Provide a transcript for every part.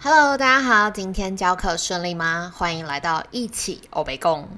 Hello，大家好，今天教课顺利吗？欢迎来到一起欧北共。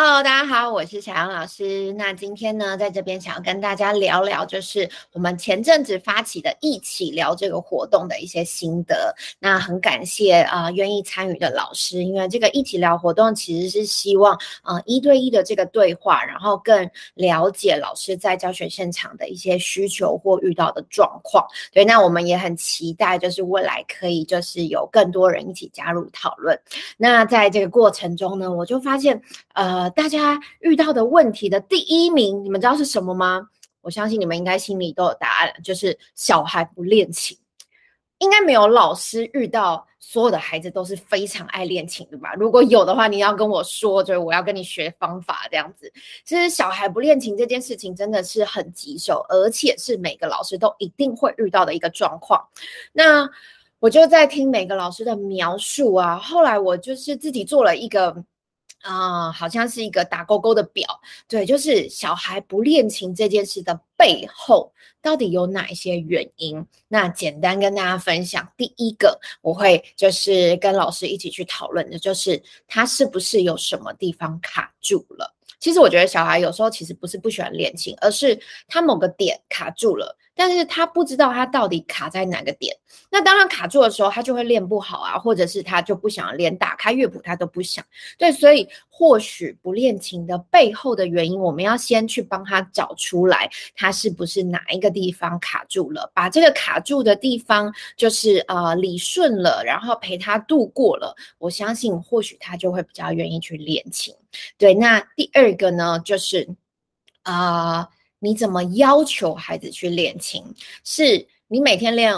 Hello，大家好，我是小杨老师。那今天呢，在这边想要跟大家聊聊，就是我们前阵子发起的一起聊这个活动的一些心得。那很感谢啊，愿意参与的老师，因为这个一起聊活动其实是希望啊一对一的这个对话，然后更了解老师在教学现场的一些需求或遇到的状况。对，那我们也很期待，就是未来可以就是有更多人一起加入讨论。那在这个过程中呢，我就发现呃。大家遇到的问题的第一名，你们知道是什么吗？我相信你们应该心里都有答案，就是小孩不练琴。应该没有老师遇到所有的孩子都是非常爱练琴的吧？如果有的话，你要跟我说，就是我要跟你学方法这样子。其实小孩不练琴这件事情真的是很棘手，而且是每个老师都一定会遇到的一个状况。那我就在听每个老师的描述啊，后来我就是自己做了一个。啊，好像是一个打勾勾的表，对，就是小孩不练琴这件事的背后到底有哪一些原因？那简单跟大家分享，第一个我会就是跟老师一起去讨论的，就是他是不是有什么地方卡住了。其实我觉得小孩有时候其实不是不喜欢练琴，而是他某个点卡住了。但是他不知道他到底卡在哪个点，那当然卡住的时候，他就会练不好啊，或者是他就不想练，打开乐谱他都不想。对，所以或许不练琴的背后的原因，我们要先去帮他找出来，他是不是哪一个地方卡住了，把这个卡住的地方就是呃理顺了，然后陪他度过了，我相信或许他就会比较愿意去练琴。对，那第二个呢，就是啊。你怎么要求孩子去练琴？是你每天练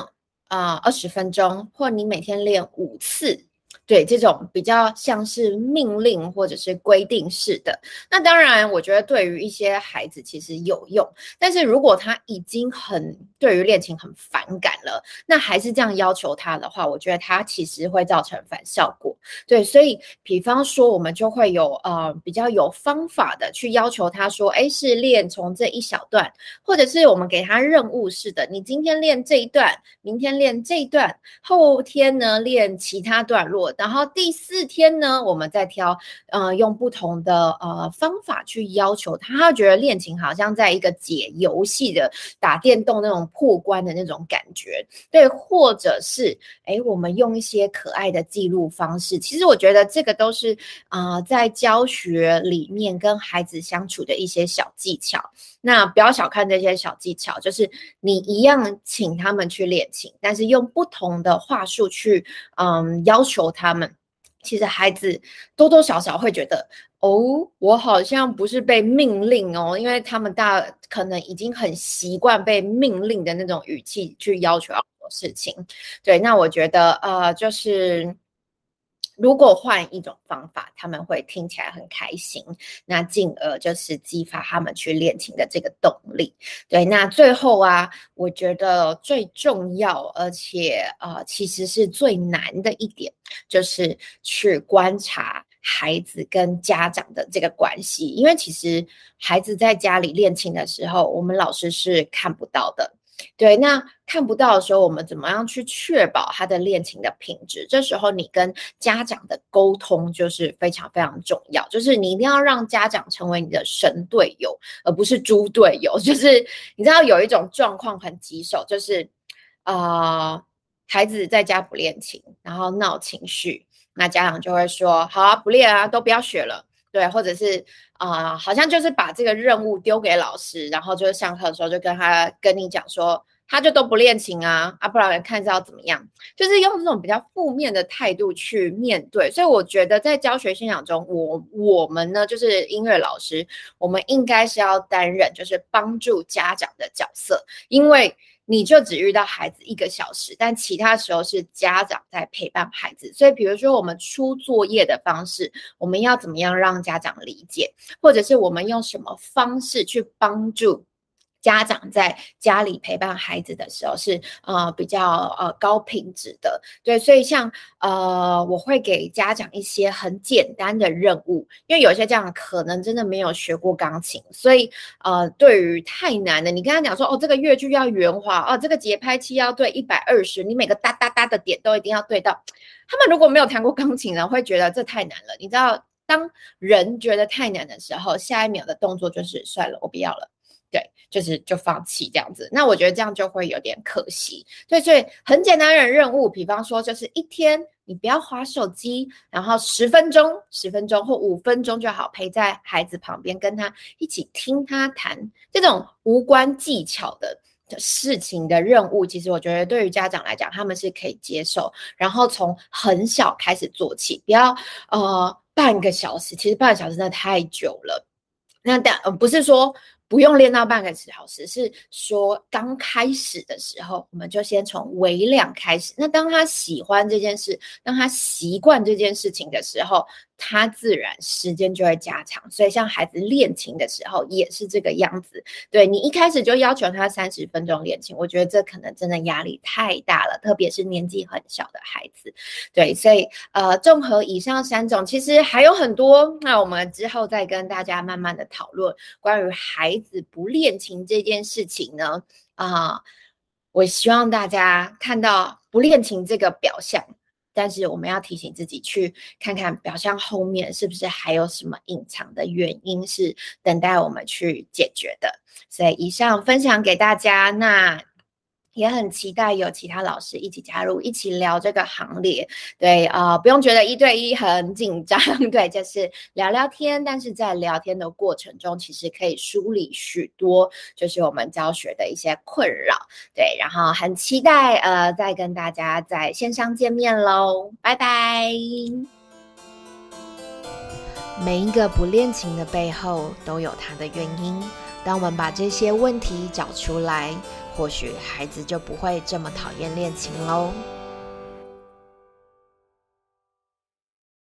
啊二十分钟，或你每天练五次？对这种比较像是命令或者是规定式的，那当然我觉得对于一些孩子其实有用，但是如果他已经很对于练琴很反感了，那还是这样要求他的话，我觉得他其实会造成反效果。对，所以比方说我们就会有呃比较有方法的去要求他说，哎，是练从这一小段，或者是我们给他任务式的，你今天练这一段，明天练这一段，后天呢练其他段落。然后第四天呢，我们再挑，呃，用不同的呃方法去要求他，他觉得练琴好像在一个解游戏的打电动那种破关的那种感觉，对，或者是哎，我们用一些可爱的记录方式，其实我觉得这个都是啊，在教学里面跟孩子相处的一些小技巧。那不要小看这些小技巧，就是你一样请他们去练琴，但是用不同的话术去，嗯，要求他他们。其实孩子多多少少会觉得，哦，我好像不是被命令哦，因为他们大可能已经很习惯被命令的那种语气去要求要做事情。对，那我觉得，呃，就是。如果换一种方法，他们会听起来很开心，那进而就是激发他们去练琴的这个动力。对，那最后啊，我觉得最重要，而且呃，其实是最难的一点，就是去观察孩子跟家长的这个关系，因为其实孩子在家里练琴的时候，我们老师是看不到的。对，那看不到的时候，我们怎么样去确保他的练琴的品质？这时候你跟家长的沟通就是非常非常重要，就是你一定要让家长成为你的神队友，而不是猪队友。就是你知道有一种状况很棘手，就是啊，孩子在家不练琴，然后闹情绪，那家长就会说：好啊，不练啊，都不要学了。对，或者是啊，好像就是把这个任务丢给老师，然后就是上课的时候就跟他跟你讲说，他就都不练琴啊，啊，不然看是要怎么样，就是用这种比较负面的态度去面对。所以我觉得在教学现场中，我我们呢就是音乐老师，我们应该是要担任就是帮助家长的角色，因为。你就只遇到孩子一个小时，但其他时候是家长在陪伴孩子。所以，比如说我们出作业的方式，我们要怎么样让家长理解，或者是我们用什么方式去帮助家长在家里陪伴孩子的时候是呃比较呃高品质的，对，所以像呃我会给家长一些很简单的任务，因为有些家长可能真的没有学过钢琴，所以呃对于太难的，你跟他讲说哦这个乐句要圆滑哦这个节拍器要对一百二十，你每个哒哒哒的点都一定要对到，他们如果没有弹过钢琴呢，会觉得这太难了。你知道，当人觉得太难的时候，下一秒的动作就是算了，我不要了。对，就是就放弃这样子，那我觉得这样就会有点可惜。对，所以很简单的任务，比方说就是一天你不要划手机，然后十分钟、十分钟或五分钟就好，陪在孩子旁边，跟他一起听他弹这种无关技巧的事情的任务，其实我觉得对于家长来讲，他们是可以接受。然后从很小开始做起，不要呃半个小时，其实半个小时真的太久了。那但呃不是说。不用练到半个小时，是说刚开始的时候，我们就先从微量开始。那当他喜欢这件事，当他习惯这件事情的时候。他自然时间就会加长，所以像孩子练琴的时候也是这个样子。对你一开始就要求他三十分钟练琴，我觉得这可能真的压力太大了，特别是年纪很小的孩子。对，所以呃，综合以上三种，其实还有很多。那我们之后再跟大家慢慢的讨论关于孩子不练琴这件事情呢。啊，我希望大家看到不练琴这个表象。但是我们要提醒自己去看看表象后面是不是还有什么隐藏的原因是等待我们去解决的。所以以上分享给大家，那。也很期待有其他老师一起加入，一起聊这个行列。对啊，不用觉得一对一很紧张，对，就是聊聊天。但是在聊天的过程中，其实可以梳理许多，就是我们教学的一些困扰。对，然后很期待呃，再跟大家在线上见面喽，拜拜。每一个不练琴的背后都有它的原因，当我们把这些问题找出来。或许孩子就不会这么讨厌练琴喽。